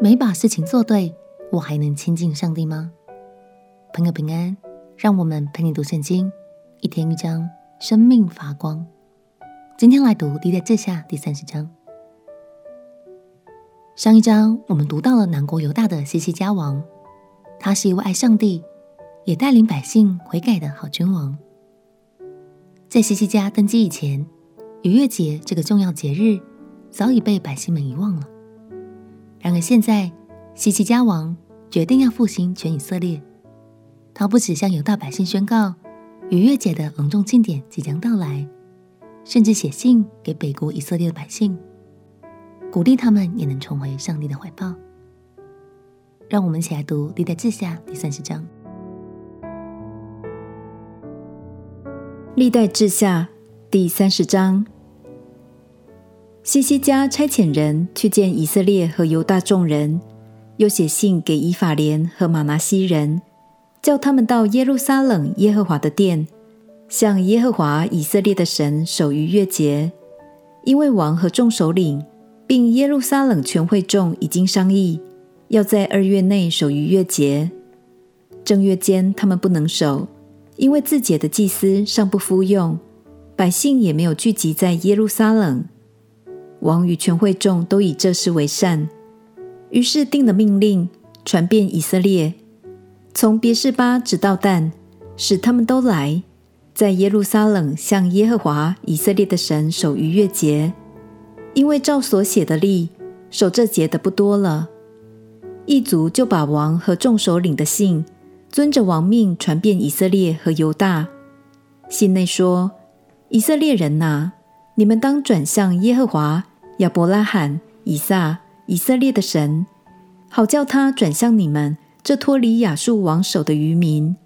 没把事情做对，我还能亲近上帝吗？朋友平安，让我们陪你读圣经，一天一章，生命发光。今天来读历代志下第三十章。上一章我们读到了南国犹大的西西家王，他是一位爱上帝，也带领百姓悔改的好君王。在西西家登基以前，逾越节这个重要节日早已被百姓们遗忘了。然而现在，希西家王决定要复兴全以色列。他不止向犹大百姓宣告逾越节的隆重庆典即将到来，甚至写信给北国以色列的百姓，鼓励他们也能重回上帝的怀抱。让我们一起来读历代志下第三十章。历代志下第三十章。西西家差遣人去见以色列和犹大众人，又写信给以法莲和玛拿西人，叫他们到耶路撒冷耶和华的殿，向耶和华以色列的神守逾越节。因为王和众首领，并耶路撒冷全会众已经商议，要在二月内守逾越节。正月间他们不能守，因为自洁的祭司尚不敷用，百姓也没有聚集在耶路撒冷。王与全会众都以这事为善，于是定了命令，传遍以色列，从别是巴直到但，使他们都来，在耶路撒冷向耶和华以色列的神守逾越节。因为照所写的例，守这节的不多了。一族就把王和众首领的信，遵着王命传遍以色列和犹大。信内说：以色列人哪！你们当转向耶和华亚伯拉罕、以撒、以色列的神，好叫他转向你们这脱离亚述王手的余民。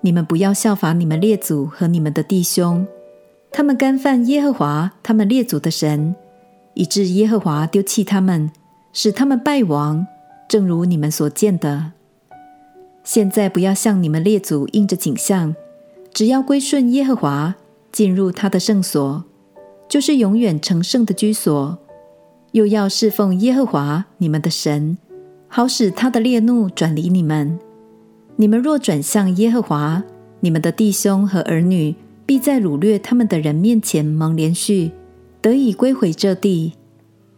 你们不要效法你们列祖和你们的弟兄，他们干犯耶和华他们列祖的神，以致耶和华丢弃他们，使他们败亡，正如你们所见的。现在不要向你们列祖应着景象，只要归顺耶和华，进入他的圣所。就是永远成圣的居所，又要侍奉耶和华你们的神，好使他的烈怒转离你们。你们若转向耶和华，你们的弟兄和儿女必在掳掠他们的人面前蒙怜恤，得以归回这地，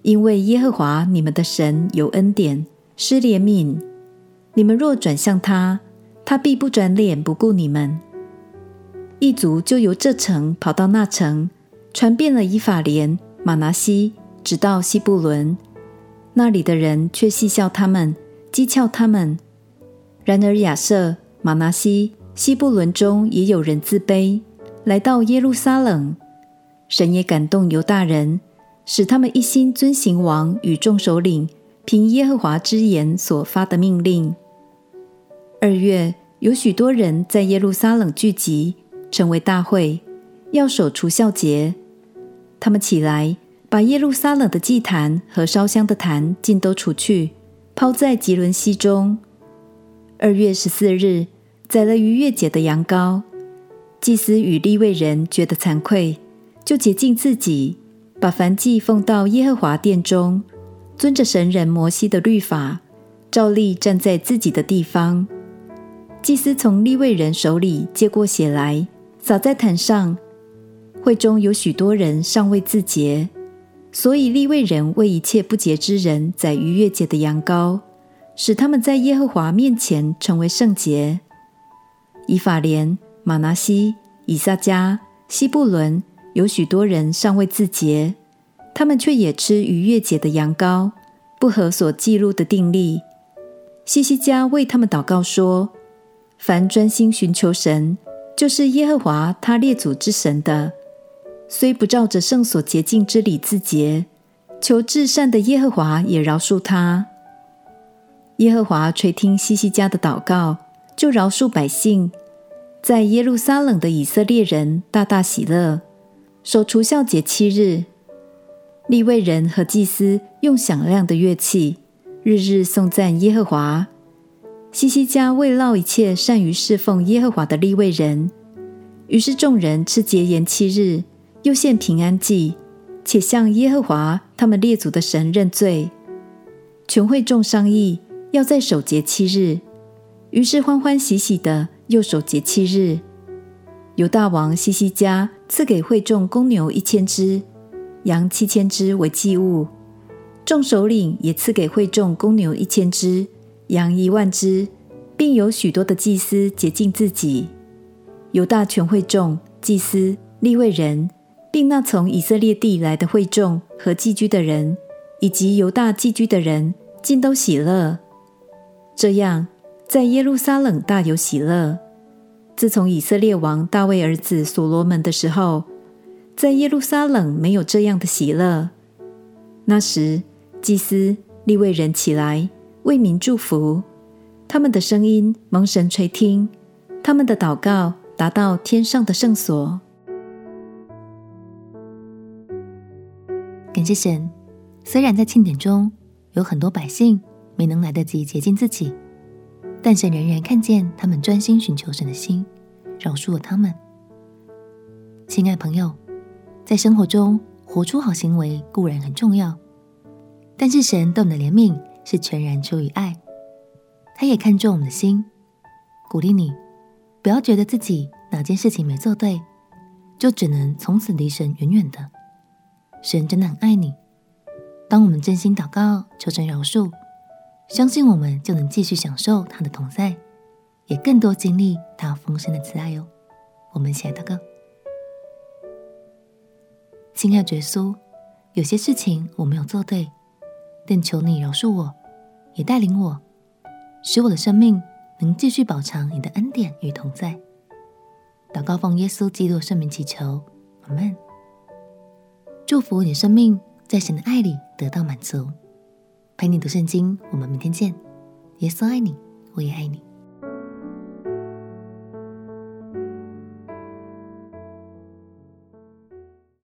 因为耶和华你们的神有恩典，施怜悯。你们若转向他，他必不转脸不顾你们。一族就由这城跑到那城。传遍了以法莲、玛拿西，直到西布伦，那里的人却戏笑他们，讥诮他们。然而亚设、玛拿西、西布伦中也有人自卑，来到耶路撒冷。神也感动犹大人，使他们一心遵行王与众首领凭耶和华之言所发的命令。二月，有许多人在耶路撒冷聚集，成为大会，要守除酵节。他们起来，把耶路撒冷的祭坛和烧香的坛尽都除去，抛在吉伦西中。二月十四日，宰了逾越节的羊羔。祭司与利未人觉得惭愧，就洁净自己，把燔祭奉到耶和华殿中，遵着神人摩西的律法，照例站在自己的地方。祭司从利未人手里接过血来，洒在坛上。会中有许多人尚未自洁，所以利未人为一切不洁之人宰逾越节的羊羔，使他们在耶和华面前成为圣洁。以法莲、玛拿西、以萨迦、西布伦有许多人尚未自洁，他们却也吃逾越节的羊羔，不合所记录的定例。希西家为他们祷告说：凡专心寻求神，就是耶和华他列祖之神的。虽不照着圣所洁净之礼自洁，求至善的耶和华也饶恕他。耶和华垂听西西家的祷告，就饶恕百姓，在耶路撒冷的以色列人大大喜乐，守除酵节七日。利未人和祭司用响亮的乐器，日日颂赞耶和华。西西家慰劳一切善于侍奉耶和华的利未人，于是众人吃节筵七日。又献平安祭，且向耶和华他们列祖的神认罪。全会众商议要在守节七日，于是欢欢喜喜的又守节七日。犹大王西西家赐给会众公牛一千只，羊七千只为祭物。众首领也赐给会众公牛一千只，羊一万只，并有许多的祭司洁净自己。犹大全会众、祭司、利未人，并那从以色列地来的会众和寄居的人，以及犹大寄居的人，尽都喜乐。这样，在耶路撒冷大有喜乐。自从以色列王大卫儿子所罗门的时候，在耶路撒冷没有这样的喜乐。那时，祭司、利未人起来为民祝福，他们的声音蒙神垂听，他们的祷告。达到天上的圣所。感谢神，虽然在庆典中有很多百姓没能来得及洁净自己，但神仍然看见他们专心寻求神的心，饶恕了他们。亲爱朋友，在生活中活出好行为固然很重要，但是神对我们的怜悯是全然出于爱，他也看重我们的心，鼓励你。不要觉得自己哪件事情没做对，就只能从此离神远远的。神真的很爱你。当我们真心祷告，求神饶恕，相信我们就能继续享受他的同在，也更多经历他丰盛的慈爱哟。我们一起来祷告。亲爱的耶稣，有些事情我没有做对，但求你饶恕我，也带领我，使我的生命。能继续饱尝你的恩典与同在。祷告奉耶稣基督圣名祈求，阿门。祝福你生命在神的爱里得到满足。陪你读圣经，我们明天见。耶稣爱你，我也爱你。